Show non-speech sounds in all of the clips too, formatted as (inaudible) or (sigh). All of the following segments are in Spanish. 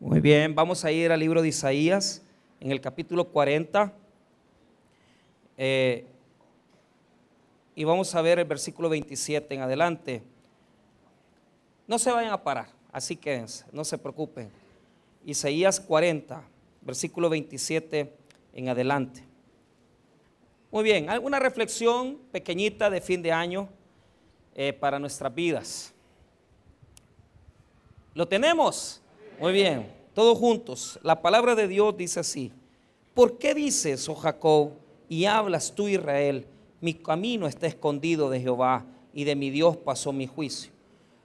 Muy bien, vamos a ir al libro de Isaías en el capítulo 40. Eh, y vamos a ver el versículo 27 en adelante. No se vayan a parar, así quédense, no se preocupen. Isaías 40, versículo 27 en adelante. Muy bien, alguna reflexión pequeñita de fin de año eh, para nuestras vidas. ¿Lo tenemos? Muy bien, todos juntos. La palabra de Dios dice así. ¿Por qué dices, oh Jacob, y hablas tú, Israel, mi camino está escondido de Jehová y de mi Dios pasó mi juicio?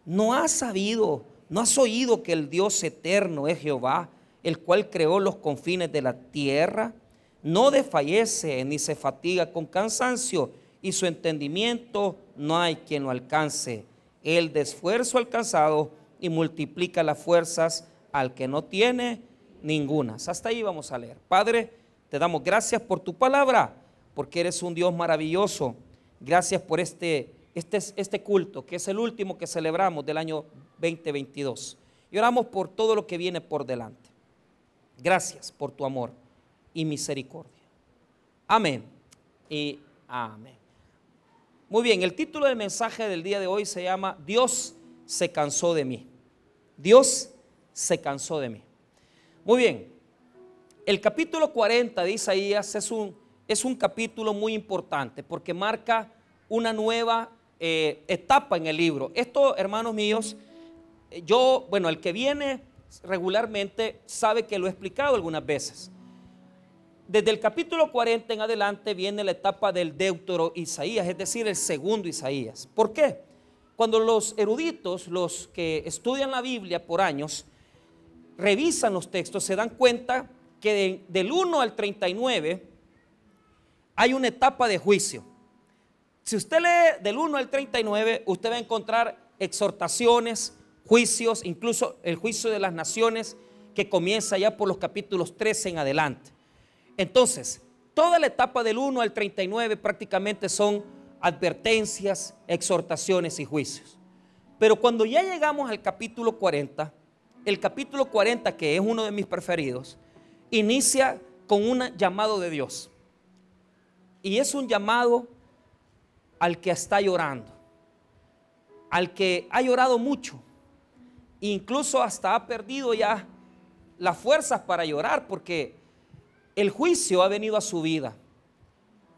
¿No has sabido, no has oído que el Dios eterno es Jehová, el cual creó los confines de la tierra? No desfallece ni se fatiga con cansancio y su entendimiento no hay quien lo alcance. El de esfuerzo alcanzado y multiplica las fuerzas al que no tiene ninguna. Hasta ahí vamos a leer. Padre, te damos gracias por tu palabra, porque eres un Dios maravilloso. Gracias por este, este, este culto, que es el último que celebramos del año 2022. Y oramos por todo lo que viene por delante. Gracias por tu amor y misericordia. Amén y amén. Muy bien, el título del mensaje del día de hoy se llama Dios se cansó de mí. Dios se cansó de mí. Muy bien, el capítulo 40 de Isaías es un, es un capítulo muy importante porque marca una nueva eh, etapa en el libro. Esto, hermanos míos, yo, bueno, el que viene regularmente sabe que lo he explicado algunas veces. Desde el capítulo 40 en adelante viene la etapa del deutero Isaías, es decir, el segundo Isaías. ¿Por qué? Cuando los eruditos, los que estudian la Biblia por años, revisan los textos, se dan cuenta que del 1 al 39 hay una etapa de juicio. Si usted lee del 1 al 39, usted va a encontrar exhortaciones, juicios, incluso el juicio de las naciones que comienza ya por los capítulos 13 en adelante. Entonces, toda la etapa del 1 al 39 prácticamente son advertencias, exhortaciones y juicios. Pero cuando ya llegamos al capítulo 40, el capítulo 40, que es uno de mis preferidos, inicia con un llamado de Dios. Y es un llamado al que está llorando, al que ha llorado mucho, incluso hasta ha perdido ya las fuerzas para llorar, porque el juicio ha venido a su vida,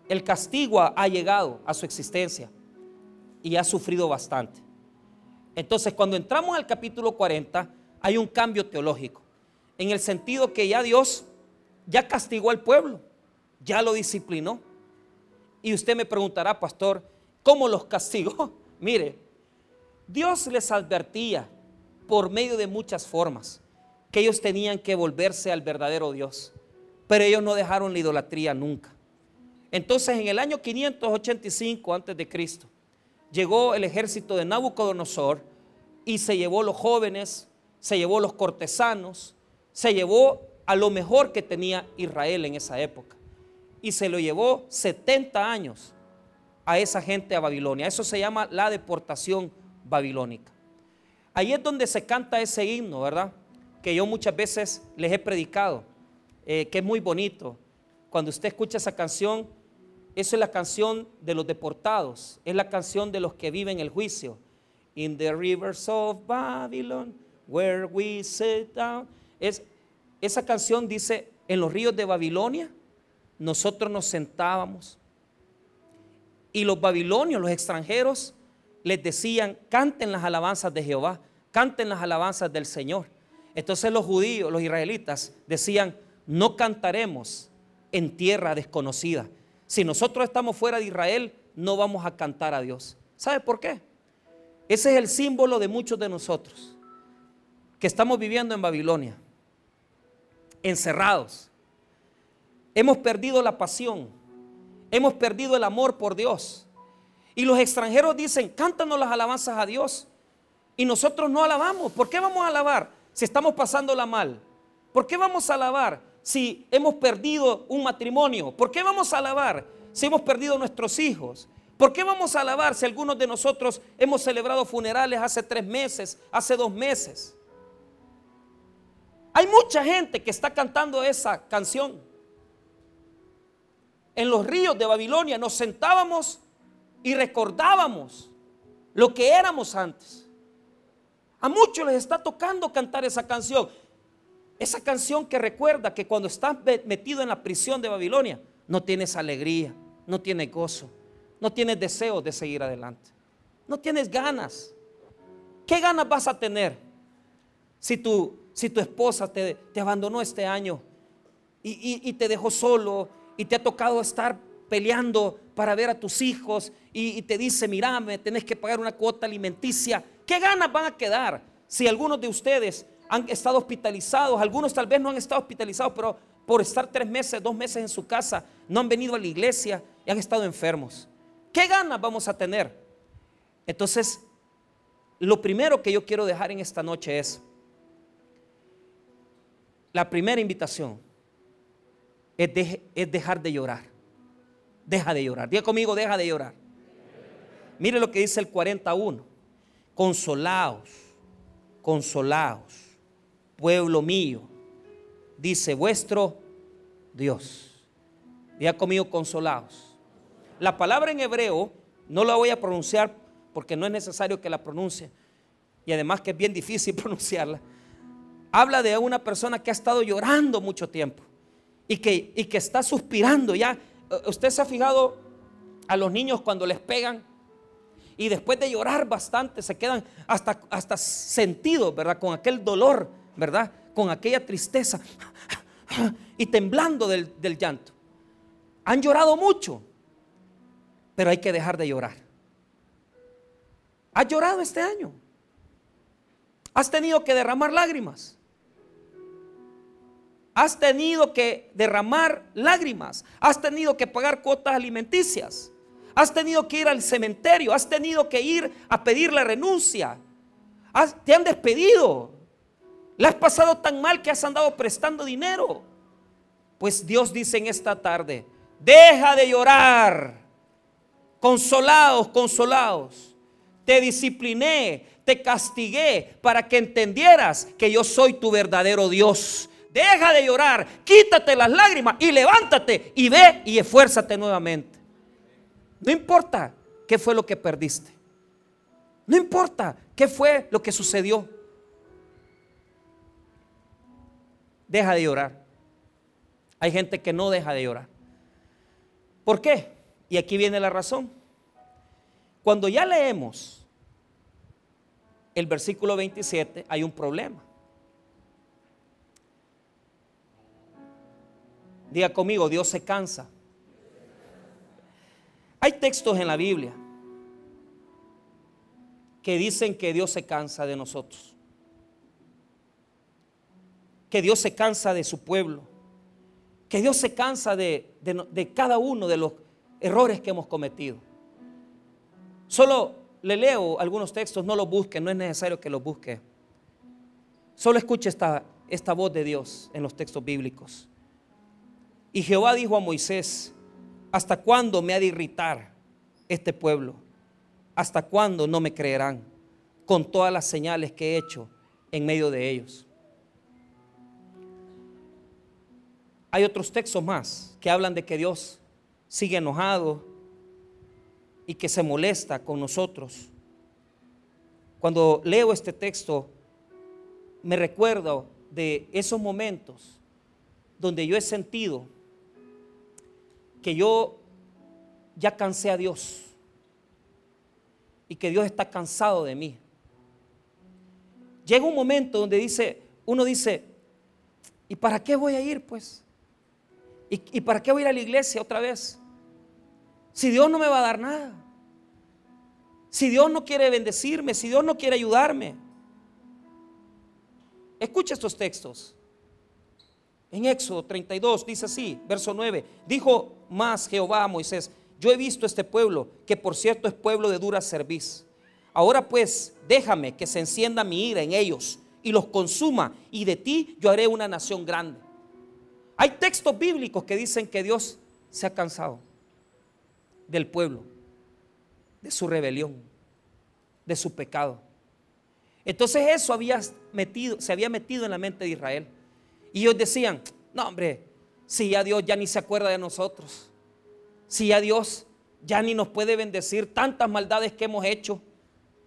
el castigo ha llegado a su existencia y ha sufrido bastante. Entonces, cuando entramos al capítulo 40, hay un cambio teológico, en el sentido que ya Dios ya castigó al pueblo, ya lo disciplinó. Y usted me preguntará, pastor, ¿cómo los castigó? (laughs) Mire, Dios les advertía por medio de muchas formas que ellos tenían que volverse al verdadero Dios, pero ellos no dejaron la idolatría nunca. Entonces, en el año 585 antes de Cristo, llegó el ejército de Nabucodonosor y se llevó los jóvenes, se llevó los cortesanos, se llevó a lo mejor que tenía Israel en esa época. Y se lo llevó 70 años a esa gente a Babilonia. Eso se llama la deportación babilónica. Ahí es donde se canta ese himno, ¿verdad? Que yo muchas veces les he predicado, eh, que es muy bonito. Cuando usted escucha esa canción, eso es la canción de los deportados, es la canción de los que viven el juicio. In the rivers of Babylon, where we sit down. Es, esa canción dice, en los ríos de Babilonia, nosotros nos sentábamos y los babilonios, los extranjeros, les decían, canten las alabanzas de Jehová, canten las alabanzas del Señor. Entonces los judíos, los israelitas, decían, no cantaremos en tierra desconocida. Si nosotros estamos fuera de Israel, no vamos a cantar a Dios. ¿Sabe por qué? Ese es el símbolo de muchos de nosotros estamos viviendo en Babilonia, encerrados. Hemos perdido la pasión, hemos perdido el amor por Dios. Y los extranjeros dicen, cántanos las alabanzas a Dios. Y nosotros no alabamos. ¿Por qué vamos a alabar si estamos pasándola mal? ¿Por qué vamos a alabar si hemos perdido un matrimonio? ¿Por qué vamos a alabar si hemos perdido nuestros hijos? ¿Por qué vamos a alabar si algunos de nosotros hemos celebrado funerales hace tres meses, hace dos meses? Hay mucha gente que está cantando esa canción. En los ríos de Babilonia nos sentábamos y recordábamos lo que éramos antes. A muchos les está tocando cantar esa canción. Esa canción que recuerda que cuando estás metido en la prisión de Babilonia, no tienes alegría, no tienes gozo, no tienes deseo de seguir adelante, no tienes ganas. ¿Qué ganas vas a tener si tu, si tu esposa te, abandonó este año y, te dejó solo y te ha tocado estar peleando para ver a tus hijos y, te dice, me tenés que pagar una cuota alimenticia? ¿Qué ganas van a quedar si algunos de ustedes han estado hospitalizados? Algunos tal vez no han estado hospitalizados, pero por estar tres meses, dos meses en su casa, no han venido a la iglesia y han estado enfermos. ¿Qué ganas vamos a tener? Entonces, lo primero que yo quiero dejar en esta noche es, la primera invitación es, dejar de llorar. Deja de llorar. Diga conmigo, deja de llorar. Mire lo que dice el 41. Consolaos, consolaos, pueblo mío, dice vuestro Dios. Diga conmigo, consolaos. La palabra en hebreo no la voy a pronunciar porque no es necesario que la pronuncie. Y además que es bien difícil (laughs) pronunciarla. Habla de una persona que ha estado llorando mucho tiempo y que, y que está suspirando. Ya, eh, usted se ha fijado a los niños cuando les pegan y después de llorar bastante se quedan hasta, hasta sentidos, ¿verdad? Con aquel dolor, ¿verdad? Con aquella tristeza y temblando del, del llanto. Han llorado mucho, pero hay que dejar de llorar. ¿Has llorado este año? ¿Has tenido que derramar lágrimas? ¿Has tenido que derramar lágrimas? ¿Has tenido que pagar cuotas alimenticias? ¿Has tenido que ir al cementerio? ¿Has tenido que ir a pedir la renuncia? ¿Te han despedido? ¿Le has pasado tan mal que has andado prestando dinero? Pues Dios dice en esta tarde, deja de llorar. Consolados, consolados te discipliné, te castigué para que entendieras que yo soy tu verdadero Dios. Deja de llorar, quítate las lágrimas y levántate y ve y esfuérzate nuevamente. No importa qué fue lo que perdiste. No importa qué fue lo que sucedió. Deja de llorar. Hay gente que no deja de llorar. ¿Por qué? Y aquí viene la razón. Cuando ya leemos el versículo 27, hay un problema. Diga conmigo, Dios se cansa. Hay textos en la Biblia que dicen que Dios se cansa de nosotros. Que Dios se cansa de su pueblo. Que Dios se cansa de, de cada uno de los errores que hemos cometido. Solo le leo algunos textos, no los busque, no es necesario que los busque. Solo escuche esta, esta voz de Dios en los textos bíblicos. Y Jehová dijo a Moisés, ¿hasta cuándo me ha de irritar este pueblo? ¿Hasta cuándo no me creerán con todas las señales que he hecho en medio de ellos? Hay otros textos más que hablan de que Dios sigue enojado, y que se molesta con nosotros. Cuando leo este texto, me recuerdo de esos momentos donde yo he sentido que yo ya cansé a Dios y que Dios está cansado de mí. Llega un momento donde dice, uno dice, ¿y para qué voy a ir pues? ¿Y, ¿Y, para qué voy a ir a la iglesia otra vez? Si Dios no me va a dar nada. Si Dios no quiere bendecirme, si Dios no quiere ayudarme. Escucha estos textos. En Éxodo 32 dice así, verso 9, dijo más Jehová a Moisés, yo he visto este pueblo, que por cierto es pueblo de dura cerviz. Ahora pues, déjame que se encienda mi ira en ellos y los consuma, y de ti yo haré una nación grande. Hay textos bíblicos que dicen que Dios se ha cansado del pueblo, de su rebelión, de su pecado. Entonces eso había metido, se había metido en la mente de Israel. Y ellos decían, no hombre, si ya Dios ya ni se acuerda de nosotros, si ya Dios ya ni nos puede bendecir tantas maldades que hemos hecho,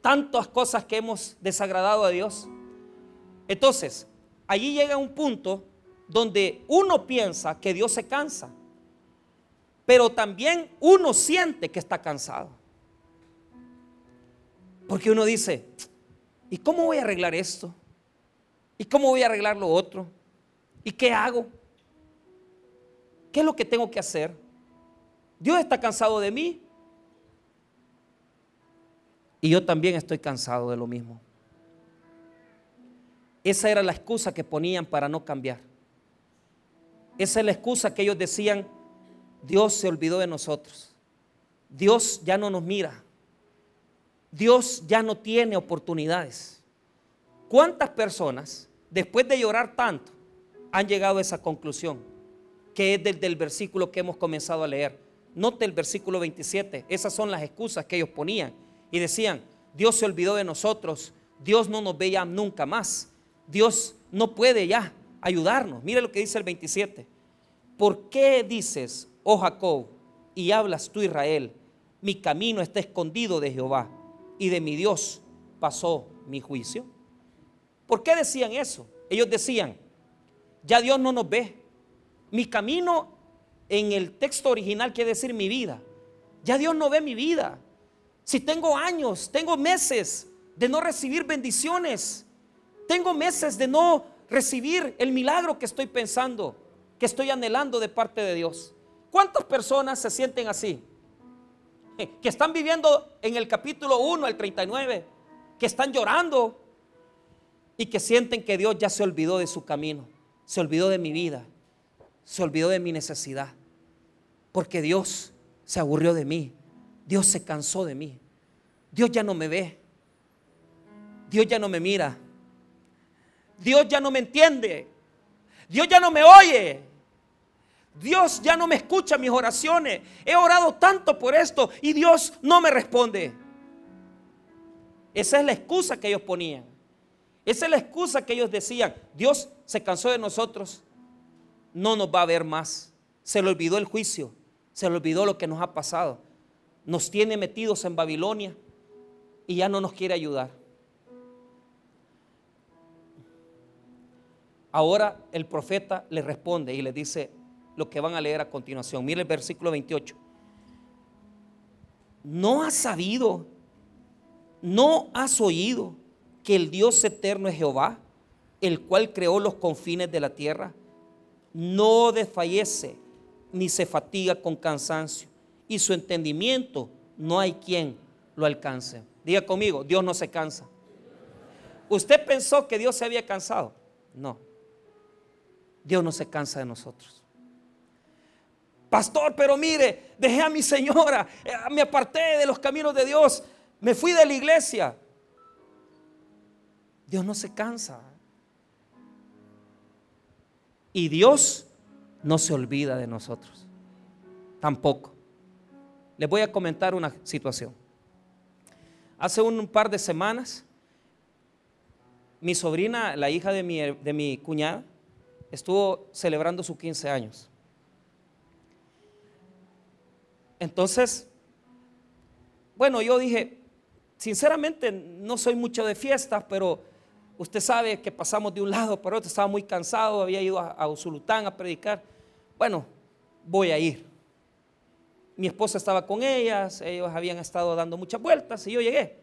tantas cosas que hemos desagradado a Dios. Entonces, allí llega un punto donde uno piensa que Dios se cansa, pero también uno siente que está cansado. Porque uno dice, ¿y cómo voy a arreglar esto? ¿Y cómo voy a arreglar lo otro? ¿Y qué hago? ¿Qué es lo que tengo que hacer? Dios está cansado de mí. Y yo también estoy cansado de lo mismo. Esa era la excusa que ponían para no cambiar. Esa es la excusa que ellos decían, Dios se olvidó de nosotros. Dios ya no nos mira. Dios ya no tiene oportunidades. ¿Cuántas personas, después de llorar tanto, han llegado a esa conclusión? Que es del, del versículo que hemos comenzado a leer. Note el versículo 27. Esas son las excusas que ellos ponían. Y decían, Dios se olvidó de nosotros. Dios no nos ve ya nunca más. Dios no puede ya ayudarnos. Mire lo que dice el 27. ¿Por qué dices, oh Jacob, y hablas tú Israel, mi camino está escondido de Jehová y de mi Dios pasó mi juicio? ¿Por qué decían eso? Ellos decían, ya Dios no nos ve. Mi camino en el texto original quiere decir mi vida. Ya Dios no ve mi vida. Si tengo años, tengo meses de no recibir bendiciones, tengo meses de no recibir el milagro que estoy pensando, que estoy anhelando de parte de Dios. ¿Cuántas personas se sienten así? (laughs) Que están viviendo en el capítulo 1 al 39, que están llorando y que sienten que Dios ya se olvidó de su camino, se olvidó de mi vida, se olvidó de mi necesidad, porque Dios se aburrió de mí, Dios se cansó de mí, Dios ya no me ve, Dios ya no me mira, Dios ya no me entiende, Dios ya no me oye. Dios ya no me escucha mis oraciones. He orado tanto por esto y Dios no me responde. Esa es la excusa que ellos ponían. Esa es la excusa que ellos decían. Dios se cansó de nosotros. No nos va a ver más. Se le olvidó el juicio. Se le olvidó lo que nos ha pasado. Nos tiene metidos en Babilonia y ya no nos quiere ayudar. Ahora el profeta le responde y le dice lo que van a leer a continuación. Mire el versículo 28. ¿No has sabido, no has oído que el Dios eterno es Jehová, el cual creó los confines de la tierra? No desfallece ni se fatiga con cansancio, y su entendimiento no hay quien lo alcance. Diga conmigo, Dios no se cansa. ¿Usted pensó que Dios se había cansado? No. Dios no se cansa de nosotros. Pastor, pero mire, dejé a mi señora, eh, me aparté de los caminos de Dios, me fui de la iglesia. Dios no se cansa. Y Dios no se olvida de nosotros. Tampoco. Les voy a comentar una situación. Hace un par de semanas, mi sobrina, la hija de mi, de mi cuñada, estuvo celebrando sus 15 años. Entonces, bueno, yo dije, sinceramente no soy mucho de fiestas, pero usted sabe que pasamos de un lado para otro, estaba muy cansado, había ido a, Usulután a predicar. Bueno, voy a ir. Mi esposa estaba con ellas, ellos habían estado dando muchas vueltas y yo llegué.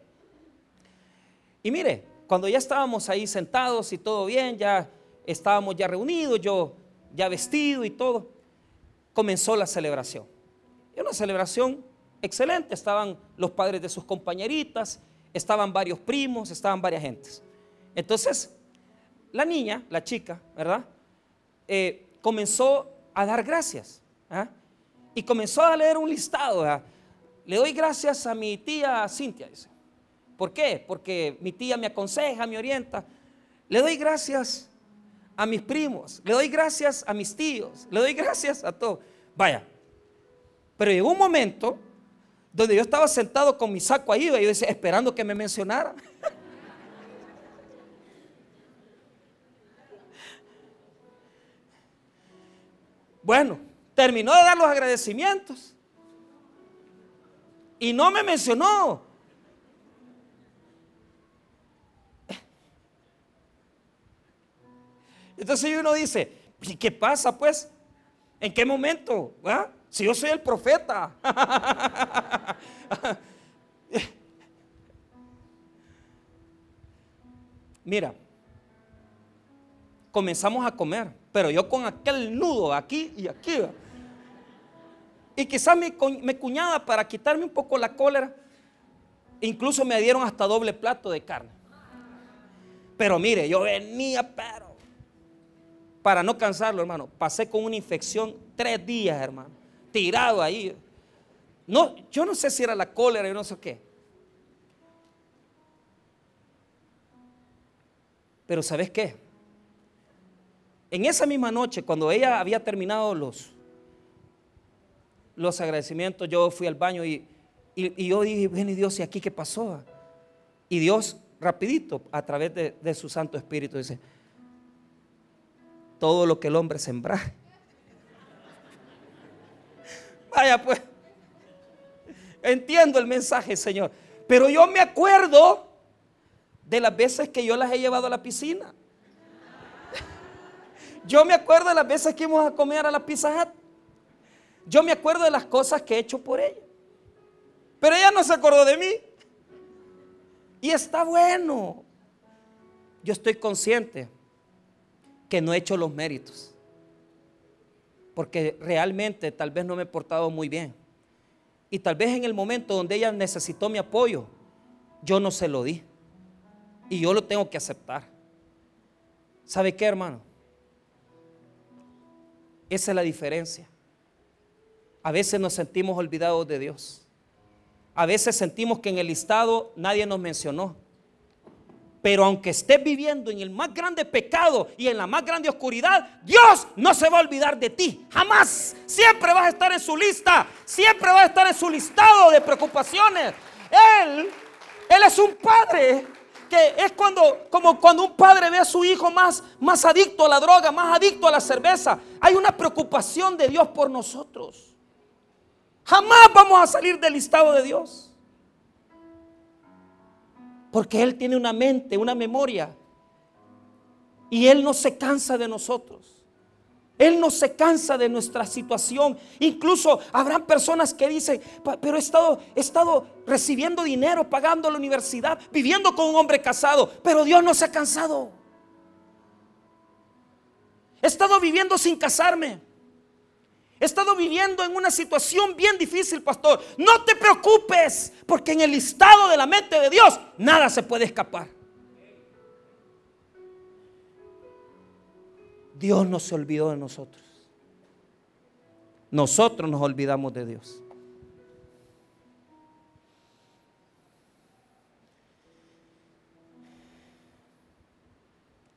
Y mire, cuando ya estábamos ahí sentados y todo bien, ya estábamos ya reunidos, yo ya vestido y todo, comenzó la celebración. Era una celebración excelente, estaban los padres de sus compañeritas, estaban varios primos, estaban varias gentes. Entonces, la niña, la chica, ¿verdad? Eh, comenzó a dar gracias. ¿ah? Y comenzó a leer un listado. Le doy gracias a mi tía Cintia, dice. ¿Por qué? Porque mi tía me aconseja, me orienta. Le doy gracias a mis primos, le doy gracias a mis tíos, le doy gracias a todo. Vaya, pero llegó un momento donde yo estaba sentado con mi saco ahí y yo decía, esperando que me mencionara. (laughs) Bueno, terminó de dar los agradecimientos. Y no me mencionó. Entonces uno dice, ¿y qué pasa pues? ¿En qué momento? ¿Ah? Si yo soy el profeta. (laughs) Mira, comenzamos a comer, pero yo con aquel nudo aquí y aquí. Y quizás mi, mi cuñada, para quitarme un poco la cólera, incluso me dieron hasta doble plato de carne. Pero mire, yo venía, pero para no cansarlo, hermano, pasé con una infección tres días, hermano, tirado ahí. No, yo no sé si era la cólera, yo no sé qué. Pero ¿sabes qué? En esa misma noche, cuando ella había terminado los, los agradecimientos, yo fui al baño y, yo dije, ven Dios, ¿y aquí qué pasó? Y Dios, rapidito, a través de, de su Santo Espíritu, dice, todo lo que el hombre sembra. (laughs) Vaya pues, entiendo el mensaje, Señor. Pero yo me acuerdo de las veces que yo las he llevado a la piscina. Yo me acuerdo de las veces que íbamos a comer a la Pizza Yo me acuerdo de las cosas que he hecho por ella. Pero ella no se acordó de mí. Y está bueno. Yo estoy consciente que no he hecho los méritos. Porque realmente tal vez no me he portado muy bien. Y tal vez en el momento donde ella necesitó mi apoyo, yo no se lo di. Y yo lo tengo que aceptar. ¿Sabe qué, hermano? Esa es la diferencia. A veces nos sentimos olvidados de Dios. A veces sentimos que en el listado nadie nos mencionó. Pero aunque estés viviendo en el más grande pecado y en la más grande oscuridad, Dios no se va a olvidar de ti. Jamás. Siempre vas a estar en su lista. Siempre vas a estar en su listado de preocupaciones. Él, Él es un padre que es cuando, como cuando un padre ve a su hijo más, más adicto a la droga, más adicto a la cerveza. Hay una preocupación de Dios por nosotros. Jamás vamos a salir del listado de Dios. Porque Él tiene una mente, una memoria. Y Él no se cansa de nosotros. Él no se cansa de nuestra situación. Incluso habrán personas que dicen, pero he estado, he estado recibiendo dinero, pagando la universidad, viviendo con un hombre casado, pero Dios no se ha cansado. He estado viviendo sin casarme. He estado viviendo en una situación bien difícil, pastor. No te preocupes, porque en el listado de la mente de Dios nada se puede escapar. Dios no se olvidó de nosotros. Nosotros nos olvidamos de Dios.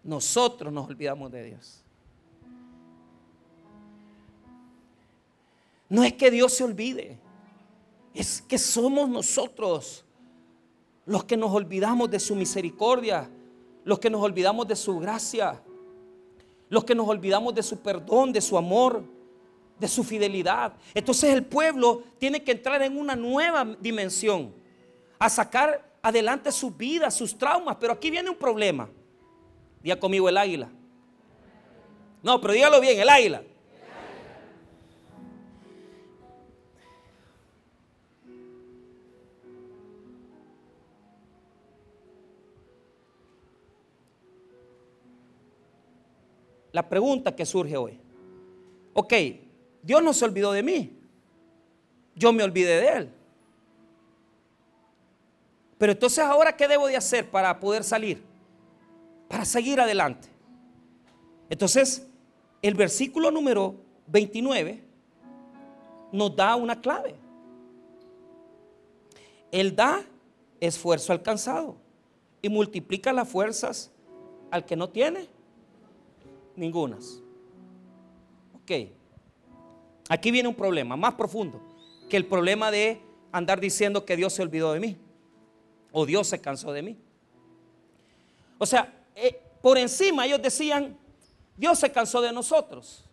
Nosotros nos olvidamos de Dios. No es que Dios se olvide, es que somos nosotros los que nos olvidamos de su misericordia, los que nos olvidamos de su gracia los que nos olvidamos de su perdón, de su amor, de su fidelidad. Entonces el pueblo tiene que entrar en una nueva dimensión, a sacar adelante su vida, sus traumas. Pero aquí viene un problema. Diga conmigo el águila. No, pero dígalo bien, el águila. La pregunta que surge hoy. Ok, Dios no se olvidó de mí. Yo me olvidé de Él. Pero entonces ahora, ¿qué debo de hacer para poder salir? Para seguir adelante. Entonces, el versículo número 29 nos da una clave. Él da esfuerzo alcanzado y multiplica las fuerzas al que no tiene ningunas. Ok. Aquí viene un problema más profundo que el problema de andar diciendo que Dios se olvidó de mí o Dios se cansó de mí. O sea, eh, por encima ellos decían, Dios se cansó de nosotros.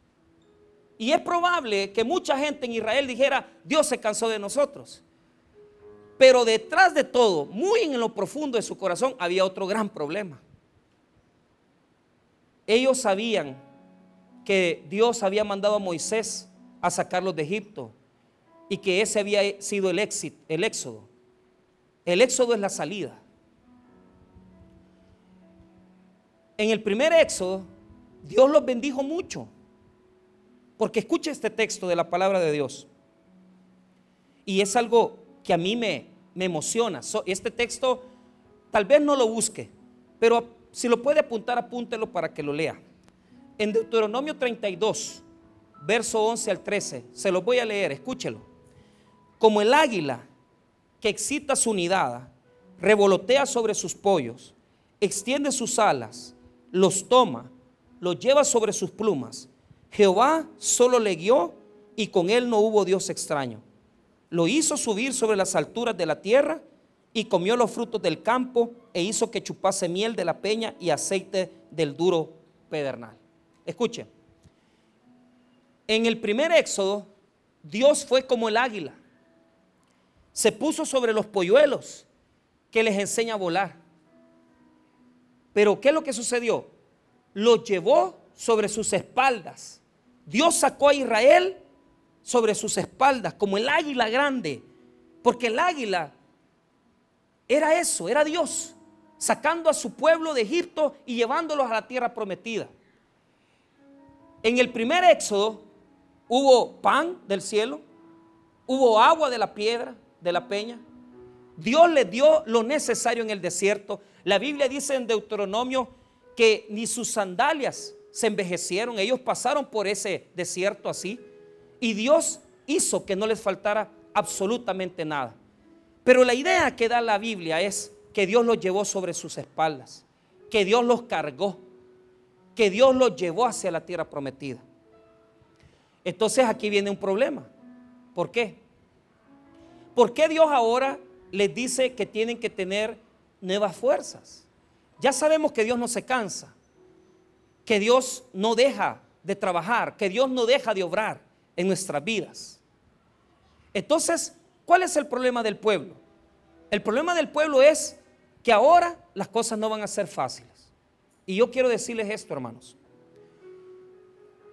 Y es probable que mucha gente en Israel dijera, Dios se cansó de nosotros. Pero detrás de todo, muy en lo profundo de su corazón, había otro gran problema. Ellos sabían que Dios había mandado a Moisés a sacarlos de Egipto y que ese había sido el, éxito, el éxodo. El éxodo es la salida. En el primer éxodo, Dios los bendijo mucho. Porque escuche este texto de la palabra de Dios. Y es algo que a mí me, me emociona. este texto tal vez no lo busque, pero si lo puede apuntar, apúntelo para que lo lea. En Deuteronomio 32, verso 11 al 13, se lo voy a leer, escúchelo. Como el águila que excita su nidada, revolotea sobre sus pollos, extiende sus alas, los toma, los lleva sobre sus plumas. Jehová solo le guió y con él no hubo Dios extraño. Lo hizo subir sobre las alturas de la tierra y comió los frutos del campo e hizo que chupase miel de la peña y aceite del duro pedernal. Escuche, en el primer éxodo, Dios fue como el águila. Se puso sobre los polluelos que les enseña a volar. Pero ¿qué es lo que sucedió? Lo llevó sobre sus espaldas. Dios sacó a Israel sobre sus espaldas, como el águila grande, porque el águila era eso, era Dios, sacando a su pueblo de Egipto y llevándolos a la tierra prometida. En el primer éxodo hubo pan del cielo, hubo agua de la piedra, de la peña. Dios les dio lo necesario en el desierto. La Biblia dice en Deuteronomio que ni sus sandalias se envejecieron, ellos pasaron por ese desierto así. Y Dios hizo que no les faltara absolutamente nada. Pero la idea que da la Biblia es que Dios los llevó sobre sus espaldas, que Dios los cargó, que Dios los llevó hacia la tierra prometida. Entonces aquí viene un problema. ¿Por qué? ¿Por qué Dios ahora les dice que tienen que tener nuevas fuerzas? Ya sabemos que Dios no se cansa, que Dios no deja de trabajar, que Dios no deja de obrar en nuestras vidas. Entonces, ¿cuál es el problema del pueblo? El problema del pueblo es que ahora las cosas no van a ser fáciles. Y yo quiero decirles esto, hermanos.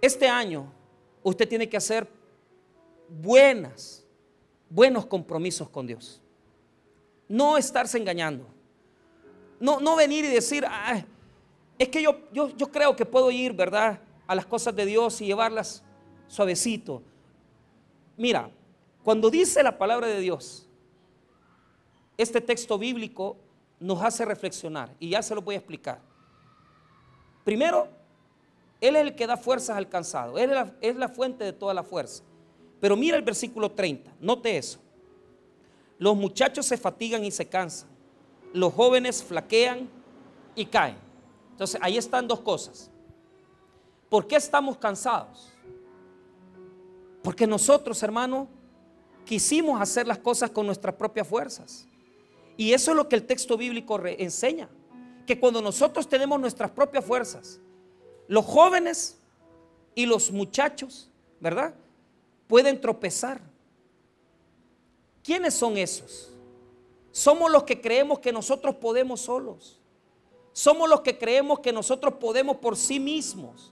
Este año usted tiene que hacer buenas, buenos compromisos con Dios. No estarse engañando. No, no venir y decir, es que yo, yo, yo creo que puedo ir, ¿verdad? A las cosas de Dios y llevarlas suavecito. Mira, cuando dice la palabra de Dios, este texto bíblico nos hace reflexionar y ya se lo voy a explicar. Primero, Él es el que da fuerzas al cansado, Él es la, es la fuente de toda la fuerza. Pero mira el versículo 30, note eso. Los muchachos se fatigan y se cansan, los jóvenes flaquean y caen. Entonces ahí están dos cosas. ¿Por qué estamos cansados? Porque nosotros, hermano, quisimos hacer las cosas con nuestras propias fuerzas. Y eso es lo que el texto bíblico enseña. Que cuando nosotros tenemos nuestras propias fuerzas, los jóvenes y los muchachos, ¿verdad? Pueden tropezar. ¿Quiénes son esos? Somos los que creemos que nosotros podemos solos. Somos los que creemos que nosotros podemos por sí mismos.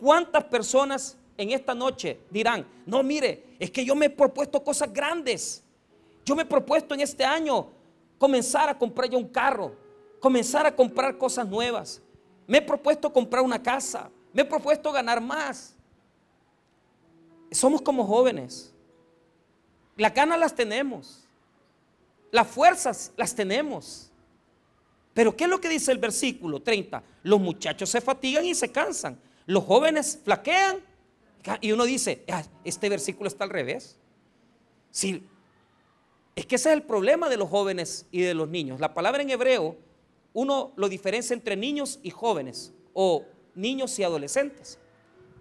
¿Cuántas personas en esta noche dirán, no, mire, es que yo me he propuesto cosas grandes. Yo me he propuesto en este año comenzar a comprar ya un carro, comenzar a comprar cosas nuevas. Me he propuesto comprar una casa, me he propuesto ganar más. Somos como jóvenes. Las ganas las tenemos. Las fuerzas las tenemos. Pero ¿qué es lo que dice el versículo 30? Los muchachos se fatigan y se cansan. Los jóvenes flaquean y uno dice, ah, este versículo está al revés. Sí, es que ese es el problema de los jóvenes y de los niños. La palabra en hebreo, uno lo diferencia entre niños y jóvenes o niños y adolescentes.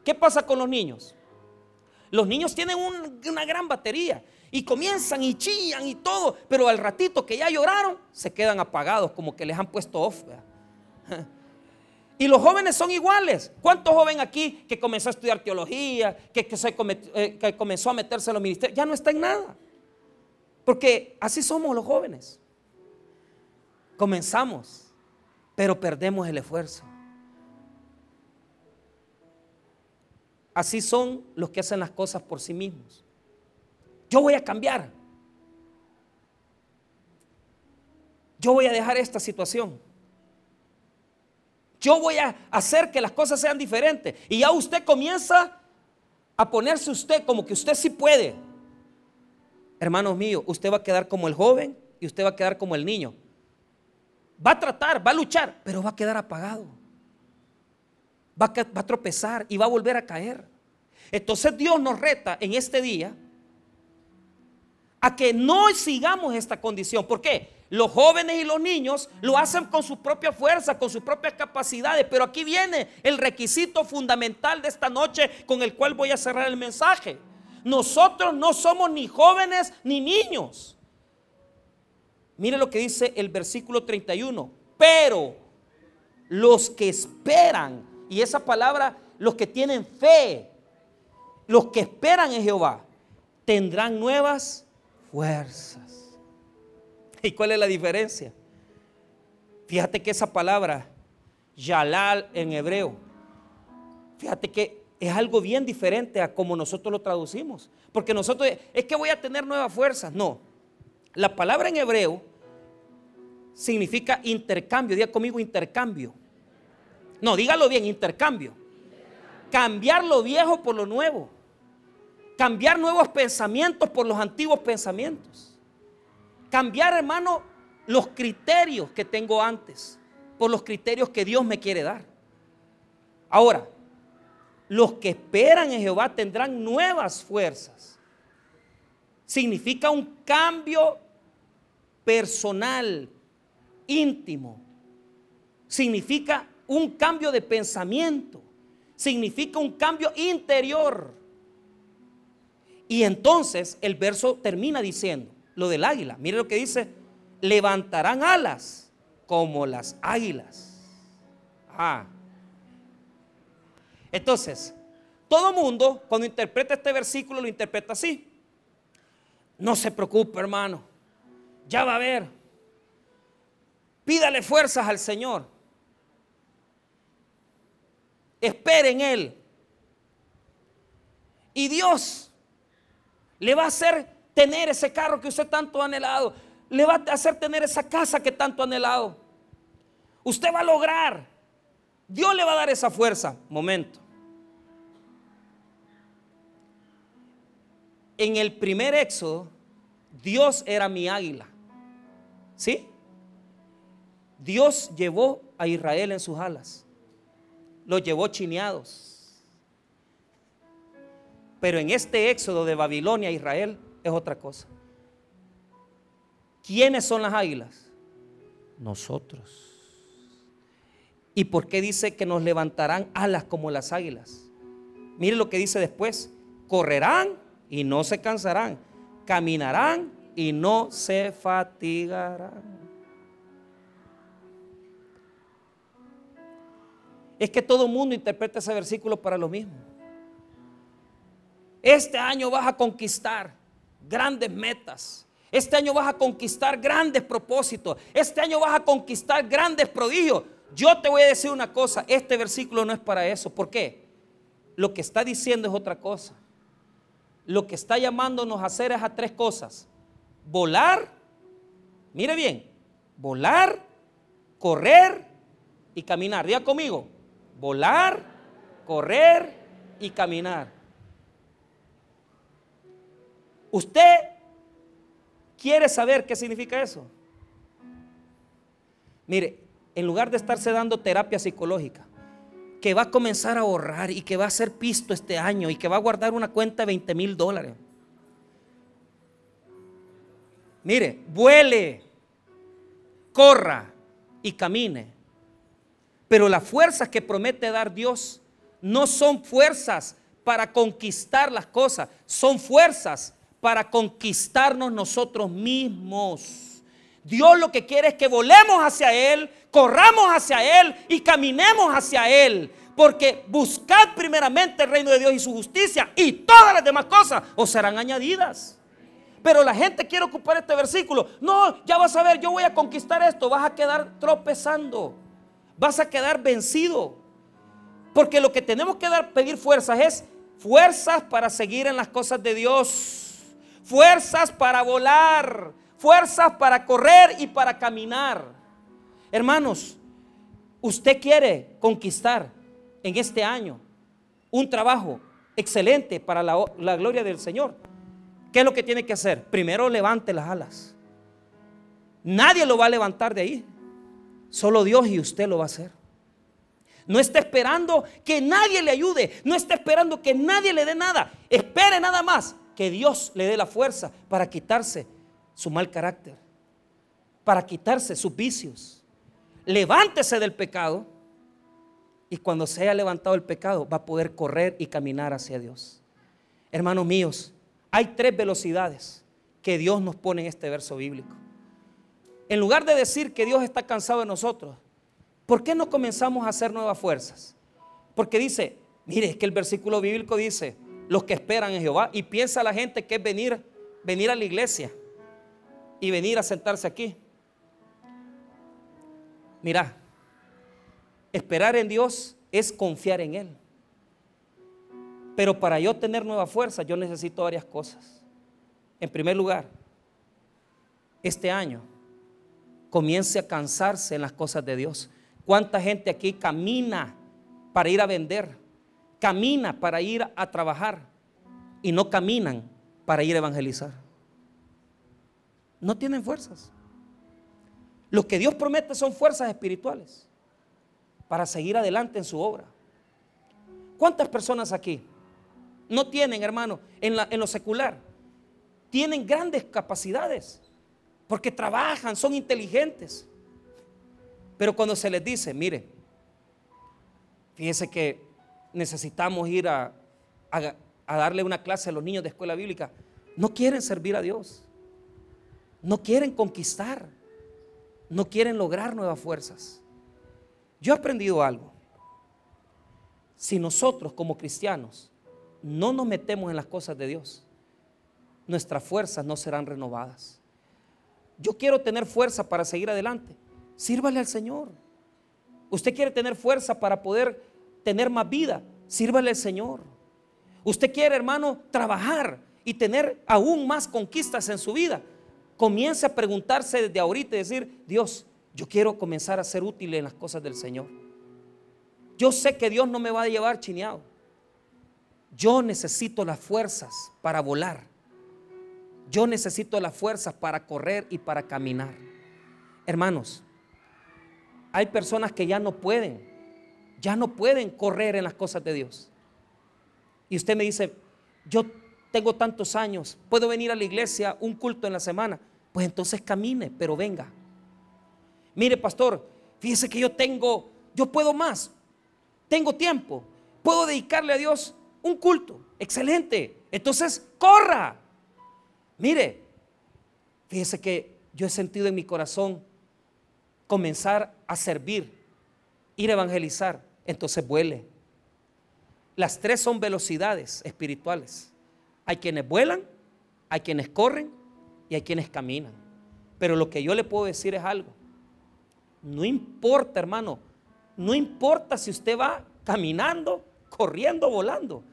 ¿Qué pasa con los niños? Los niños tienen una gran batería y comienzan y chillan y todo, pero al ratito que ya lloraron, se quedan apagados, como que les han puesto off. (laughs) Y los jóvenes son iguales. ¿Cuántos jóvenes aquí que comenzó a estudiar teología, que, eh, que comenzó a meterse en los ministerios, ya no está en nada? Porque así somos los jóvenes. Comenzamos, pero perdemos el esfuerzo. Así son los que hacen las cosas por sí mismos. Yo voy a cambiar. Yo voy a dejar esta situación. Yo voy a hacer que las cosas sean diferentes. Y ya usted comienza a ponerse usted como que usted sí puede. Hermanos míos, usted va a quedar como el joven y usted va a quedar como el niño. Va a tratar, va a luchar, pero va a quedar apagado. Va a, tropezar y va a volver a caer. Entonces Dios nos reta en este día a que no sigamos esta condición. ¿Por qué? Los jóvenes y los niños lo hacen con su propia fuerza, con sus propias capacidades. Pero aquí viene el requisito fundamental de esta noche con el cual voy a cerrar el mensaje. Nosotros no somos ni jóvenes ni niños. Mire lo que dice el versículo 31. Pero los que esperan, y esa palabra, los que tienen fe, los que esperan en Jehová, tendrán nuevas fuerzas. ¿Y cuál es la diferencia? Fíjate que esa palabra, Yalal en hebreo, fíjate que es algo bien diferente a como nosotros lo traducimos. Porque nosotros, es que voy a tener nuevas fuerzas. No. La palabra en hebreo significa intercambio. Diga conmigo intercambio. No, dígalo bien, intercambio. Cambiar lo viejo por lo nuevo. Cambiar nuevos pensamientos por los antiguos pensamientos. Cambiar, hermano, los criterios que tengo antes por los criterios que Dios me quiere dar. Ahora, los que esperan en Jehová tendrán nuevas fuerzas. Significa un cambio personal, íntimo. Significa un cambio de pensamiento. Significa un cambio interior. Y entonces el verso termina diciendo, lo del águila. Mire lo que dice, levantarán alas como las águilas. Ah. Entonces, todo mundo cuando interpreta este versículo lo interpreta así. No se preocupe, hermano. Ya va a ver. Pídale fuerzas al Señor. Espere en Él. Y Dios le va a hacer tener ese carro que usted tanto ha anhelado. Le va a hacer tener esa casa que tanto ha anhelado. Usted va a lograr. Dios le va a dar esa fuerza. Momento. En el primer éxodo, Dios era mi águila. ¿Sí? Dios llevó a Israel en sus alas. Los llevó chineados. Pero en este éxodo de Babilonia a Israel, es otra cosa. ¿Quiénes son las águilas? Nosotros. ¿Y por qué dice que nos levantarán alas como las águilas? Mire lo que dice después. Correrán y no se cansarán. Caminarán y no se fatigarán. Es que todo el mundo interpreta ese versículo para lo mismo. Este año vas a conquistar grandes metas. Este año vas a conquistar grandes propósitos. Este año vas a conquistar grandes prodigios. Yo te voy a decir una cosa, este versículo no es para eso. ¿Por qué? Lo que está diciendo es otra cosa. Lo que está llamándonos a hacer es a tres cosas. Volar, mire bien, volar, correr y caminar. Diga conmigo, volar, correr y caminar. ¿Usted quiere saber qué significa eso? Mire, en lugar de estarse dando terapia psicológica, que va a comenzar a ahorrar y que va a ser pisto este año y que va a guardar una cuenta de 20 mil dólares. Mire, vuele, corra y camine. Pero las fuerzas que promete dar Dios no son fuerzas para conquistar las cosas, son fuerzas para conquistarnos nosotros mismos. Dios lo que quiere es que volemos hacia Él, corramos hacia Él y caminemos hacia Él. Porque buscad primeramente el reino de Dios y su justicia y todas las demás cosas os serán añadidas. Pero la gente quiere ocupar este versículo. No, ya vas a ver, yo voy a conquistar esto. Vas a quedar tropezando. Vas a quedar vencido. Porque lo que tenemos que dar, pedir fuerzas es fuerzas para seguir en las cosas de Dios. Fuerzas para volar. Fuerzas para correr y para caminar. Hermanos, usted quiere conquistar en este año un trabajo excelente para la, gloria del Señor. ¿Qué es lo que tiene que hacer? Primero levante las alas. Nadie lo va a levantar de ahí. Solo Dios y usted lo va a hacer. No está esperando que nadie le ayude. No está esperando que nadie le dé nada. Espere nada más que Dios le dé la fuerza para quitarse su mal carácter. Para quitarse sus vicios. Levántese del pecado y cuando se haya levantado el pecado va a poder correr y caminar hacia Dios. Hermanos míos, hay tres velocidades que Dios nos pone en este verso bíblico. En lugar de decir que Dios está cansado de nosotros, ¿por qué no comenzamos a hacer nuevas fuerzas? Porque dice, mire, es que el versículo bíblico dice, los que esperan en Jehová, y piensa la gente que es venir, venir a la iglesia y venir a sentarse aquí. Mira, Esperar en Dios es confiar en Él. Pero para yo tener nueva fuerza, yo necesito varias cosas. En primer lugar, este año comience a cansarse en las cosas de Dios. ¿Cuánta gente aquí camina para ir a vender? Camina para ir a trabajar y no caminan para ir a evangelizar. No tienen fuerzas. Lo que Dios promete son fuerzas espirituales para seguir adelante en su obra. ¿Cuántas personas aquí no tienen, hermano, en, en lo secular? Tienen grandes capacidades porque trabajan, son inteligentes. Pero cuando se les dice, mire, fíjese que necesitamos ir a, a, darle una clase a los niños de escuela bíblica, no quieren servir a Dios, no quieren conquistar, no quieren lograr nuevas fuerzas. Yo he aprendido algo. Si nosotros como cristianos no nos metemos en las cosas de Dios, nuestras fuerzas no serán renovadas. Yo quiero tener fuerza para seguir adelante. Sírvale al Señor. Usted quiere tener fuerza para poder tener más vida. Sírvale al Señor. Usted quiere, hermano, trabajar y tener aún más conquistas en su vida. Comience a preguntarse desde ahorita y decir, Dios, yo quiero comenzar a ser útil en las cosas del Señor. Yo sé que Dios no me va a llevar chineado. Yo necesito las fuerzas para volar. Yo necesito las fuerzas para correr y para caminar. Hermanos, hay personas que ya no pueden, ya no pueden correr en las cosas de Dios. Y usted me dice, yo tengo tantos años, puedo venir a la iglesia un culto en la semana. Pues entonces camine, pero venga. Mire, pastor, fíjese que yo tengo, yo puedo más, tengo tiempo, puedo dedicarle a Dios un culto. Excelente. Entonces, corra. Mire, fíjese que yo he sentido en mi corazón comenzar a servir, ir a evangelizar. Entonces, vuele. Las tres son velocidades espirituales. Hay quienes vuelan, hay quienes corren y hay quienes caminan. Pero lo que yo le puedo decir es algo. No importa, hermano. No importa si usted va caminando, corriendo, volando.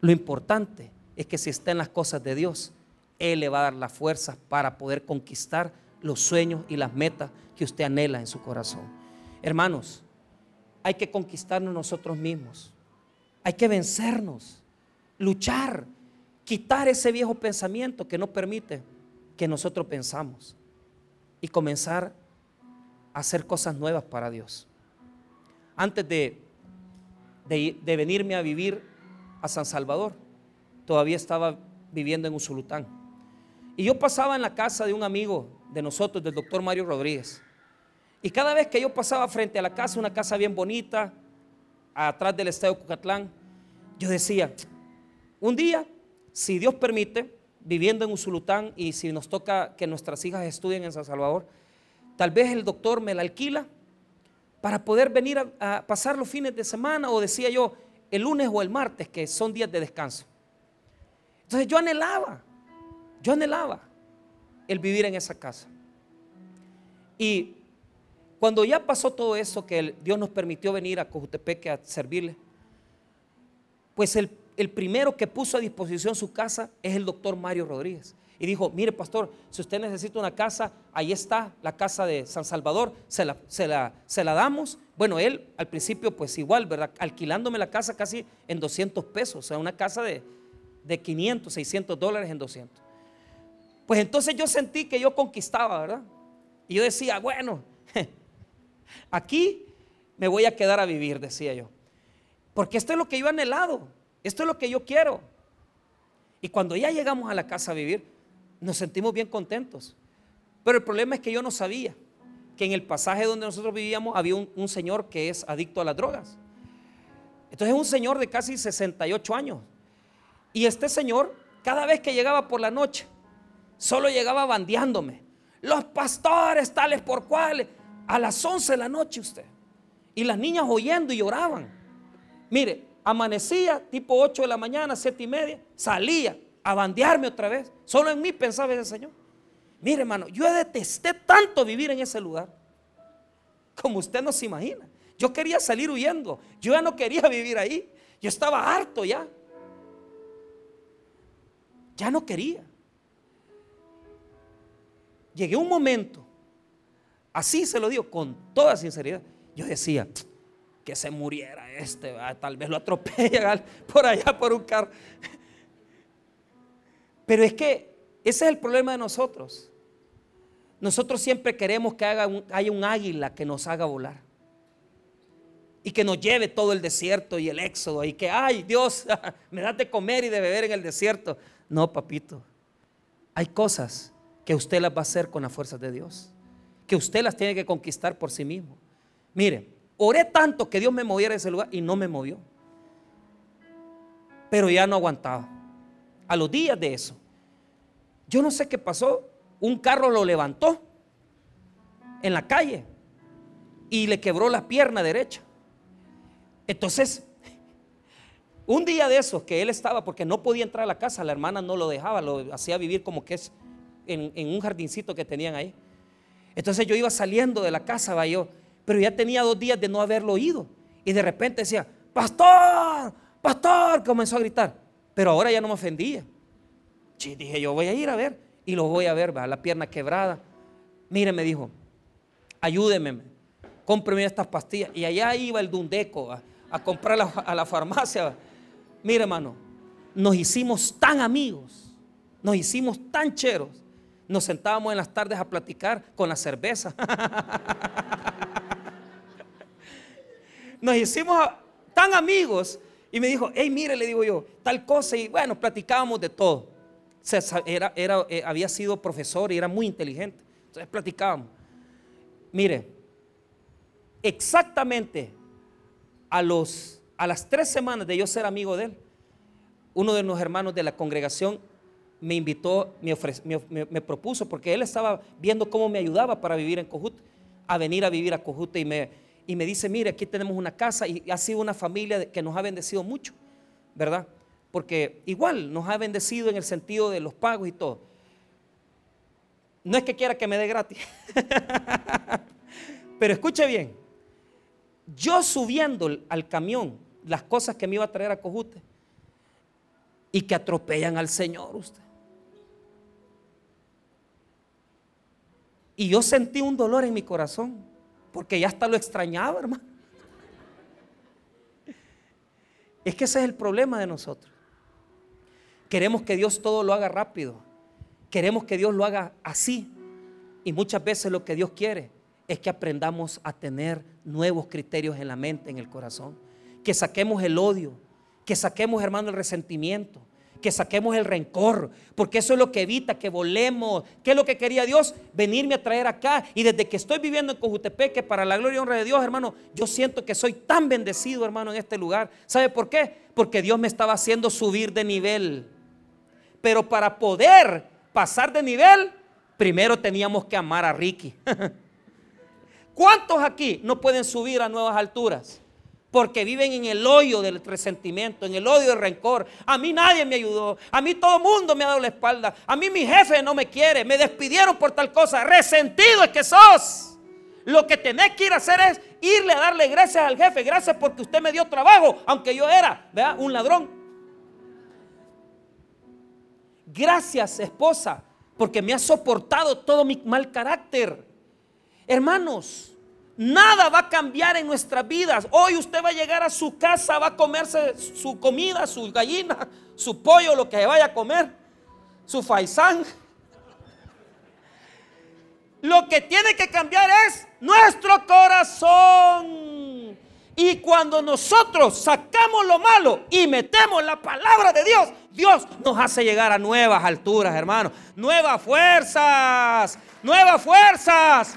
Lo importante es que si está en las cosas de Dios, Él le va a dar la fuerza para poder conquistar los sueños y las metas que usted anhela en su corazón. Hermanos, hay que conquistarnos nosotros mismos. Hay que vencernos, luchar, quitar ese viejo pensamiento que no permite que nosotros pensamos y comenzar hacer cosas nuevas para Dios. Antes de, de, venirme a vivir a San Salvador, todavía estaba viviendo en Usulután. Y yo pasaba en la casa de un amigo de nosotros, del doctor Mario Rodríguez. Y cada vez que yo pasaba frente a la casa, una casa bien bonita, atrás del estadio Cucatlán, yo decía, un día, si Dios permite, viviendo en Usulután y si nos toca que nuestras hijas estudien en San Salvador, tal vez el doctor me la alquila para poder venir a, pasar los fines de semana o decía yo el lunes o el martes, que son días de descanso. Entonces yo anhelaba, yo anhelaba el vivir en esa casa. Y cuando ya pasó todo eso, que Dios nos permitió venir a Cojutepeque a servirle, pues el, el primero que puso a disposición su casa es el doctor Mario Rodríguez. Y dijo, mire pastor, si usted necesita una casa, ahí está la casa de San Salvador, se la, se la, se la damos. Bueno, él al principio pues igual, ¿verdad? Alquilándome la casa casi en 200 pesos, o sea, una casa de, de 500, 600 dólares en 200. Pues entonces yo sentí que yo conquistaba, ¿verdad? Y yo decía, bueno, (laughs) aquí me voy a quedar a vivir, decía yo. Porque esto es lo que yo he anhelado, esto es lo que yo quiero. Y cuando ya llegamos a la casa a vivir, nos sentimos bien contentos. Pero el problema es que yo no sabía que en el pasaje donde nosotros vivíamos había un, señor que es adicto a las drogas. Entonces es un señor de casi 68 años. Y este señor, cada vez que llegaba por la noche, solo llegaba bandeándome. Los pastores tales por cuales, a las 11 de la noche usted. Y las niñas oyendo y lloraban. Mire, amanecía tipo 8 de la mañana, 7 y media, salía a bandearme otra vez. Solo en mí pensaba ese Señor. Mire, hermano, yo detesté tanto vivir en ese lugar. Como usted no se imagina. Yo quería salir huyendo. Yo ya no quería vivir ahí. Yo estaba harto ya. Ya no quería. Llegué un momento, así se lo digo con toda sinceridad. Yo decía, que se muriera este, tal vez lo atropella (laughs) por allá por un carro. Pero es que ese es el problema de nosotros. Nosotros siempre queremos que haya un águila que nos haga volar. Y que nos lleve todo el desierto y el éxodo. Y que, ay Dios, (laughs) me das de comer y de beber en el desierto. No, papito. Hay cosas que usted las va a hacer con las fuerzas de Dios. Que usted las tiene que conquistar por sí mismo. Mire, oré tanto que Dios me moviera de ese lugar y no me movió. Pero ya no aguantaba a los días de eso. Yo no sé qué pasó. Un carro lo levantó en la calle y le quebró la pierna derecha. Entonces, un día de esos que él estaba, porque no podía entrar a la casa, la hermana no lo dejaba, lo hacía vivir como que es en, un jardincito que tenían ahí. Entonces yo iba saliendo de la casa, va yo, pero ya tenía dos días de no haberlo oído. Y de repente decía, pastor, pastor, comenzó a gritar. Pero ahora ya no me ofendía. dije, yo voy a ir a ver. Y lo voy a ver, va, la pierna quebrada. Mire, me dijo, ayúdeme, cómpreme estas pastillas. Y allá iba el Dundeco a, a comprar a la farmacia. Mire, hermano, nos hicimos tan amigos, nos hicimos tan cheros. Nos sentábamos en las tardes a platicar con la cerveza. (laughs) nos hicimos tan amigos y me dijo, hey, mire, le digo yo, tal cosa. Y bueno, platicábamos de todo. Era, era, eh, había sido profesor y era muy inteligente. Entonces platicábamos. Mire, exactamente a, los, a las tres semanas de yo ser amigo de él, uno de los hermanos de la congregación me invitó, me, me, propuso, porque él estaba viendo cómo me ayudaba para vivir en Cojute, a venir a vivir a Cojute y me, y me dice, mire, aquí tenemos una casa y ha sido una familia que nos ha bendecido mucho, ¿verdad? Porque igual nos ha bendecido en el sentido de los pagos y todo. No es que quiera que me dé gratis, (laughs) pero escuche bien, yo subiendo al camión las cosas que me iba a traer a Cojute y que atropellan al Señor usted. Y yo sentí un dolor en mi corazón porque ya hasta lo extrañaba, hermano. Es que ese es el problema de nosotros. Queremos que Dios todo lo haga rápido. Queremos que Dios lo haga así. Y muchas veces lo que Dios quiere es que aprendamos a tener nuevos criterios en la mente, en el corazón. Que saquemos el odio, que saquemos, hermano, el resentimiento, que saquemos el rencor, porque eso es lo que evita que volemos. ¿Qué es lo que quería Dios? Venirme a traer acá. Y desde que estoy viviendo en Cojutepeque, para la gloria y honra de Dios, hermano, yo siento que soy tan bendecido, hermano, en este lugar. ¿Sabe por qué? Porque Dios me estaba haciendo subir de nivel. Pero para poder pasar de nivel, primero teníamos que amar a Ricky. (laughs) ¿Cuántos aquí no pueden subir a nuevas alturas? Porque viven en el hoyo del resentimiento, en el odio del rencor. A mí nadie me ayudó. A mí todo el mundo me ha dado la espalda. A mí mi jefe no me quiere. Me despidieron por tal cosa. Resentido es que sos. Lo que tenés que ir a hacer es irle a darle gracias al jefe. Gracias porque usted me dio trabajo, aunque yo era un ladrón. Gracias, esposa, porque me ha soportado todo mi mal carácter. Hermanos, nada va a cambiar en nuestras vidas. Hoy usted va a llegar a su casa, va a comerse su comida, su gallina, su pollo, lo que vaya a comer, su faisán. Lo que tiene que cambiar es nuestro corazón. Y cuando nosotros sacamos lo malo y metemos la palabra de Dios, Dios nos hace llegar a nuevas alturas, hermanos. Nuevas fuerzas, nuevas fuerzas.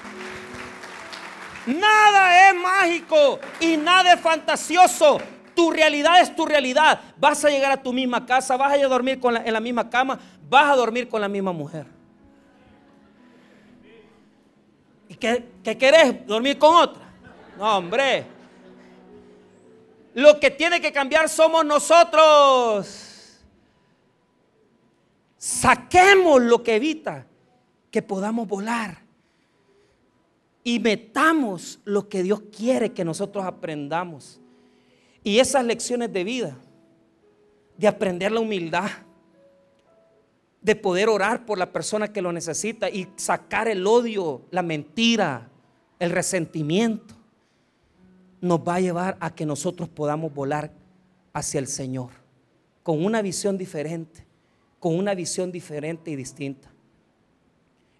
Nada es mágico y nada es fantasioso. Tu realidad es tu realidad. Vas a llegar a tu misma casa, vas a ir a dormir en la misma cama, vas a dormir con la misma mujer. ¿Y qué, qué querés? ¿Dormir con otra? No, hombre. Lo que tiene que cambiar somos nosotros. Saquemos lo que evita que podamos volar y metamos lo que Dios quiere que nosotros aprendamos. Y esas lecciones de vida, de aprender la humildad, de poder orar por la persona que lo necesita y sacar el odio, la mentira, el resentimiento, nos va a llevar a que nosotros podamos volar hacia el Señor con una visión diferente, con una visión diferente y distinta.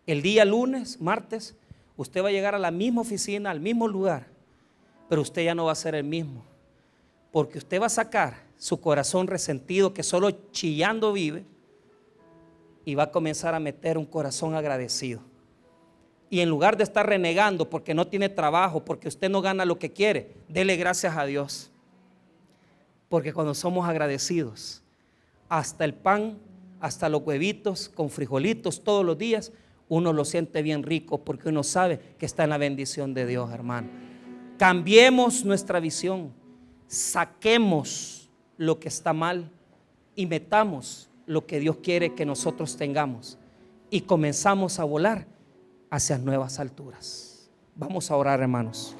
El día lunes, martes, Usted va a llegar a la misma oficina, al mismo lugar, pero usted ya no va a ser el mismo. Porque usted va a sacar su corazón resentido que solo chillando vive y va a comenzar a meter un corazón agradecido. Y en lugar de estar renegando porque no tiene trabajo, porque usted no gana lo que quiere, dele gracias a Dios. Porque cuando somos agradecidos, hasta el pan, hasta los huevitos con frijolitos todos los días, uno lo siente bien rico porque uno sabe que está en la bendición de Dios, hermano. Cambiemos nuestra visión, saquemos lo que está mal y metamos lo que Dios quiere que nosotros tengamos y comenzamos a volar hacia nuevas alturas. Vamos a orar, hermanos.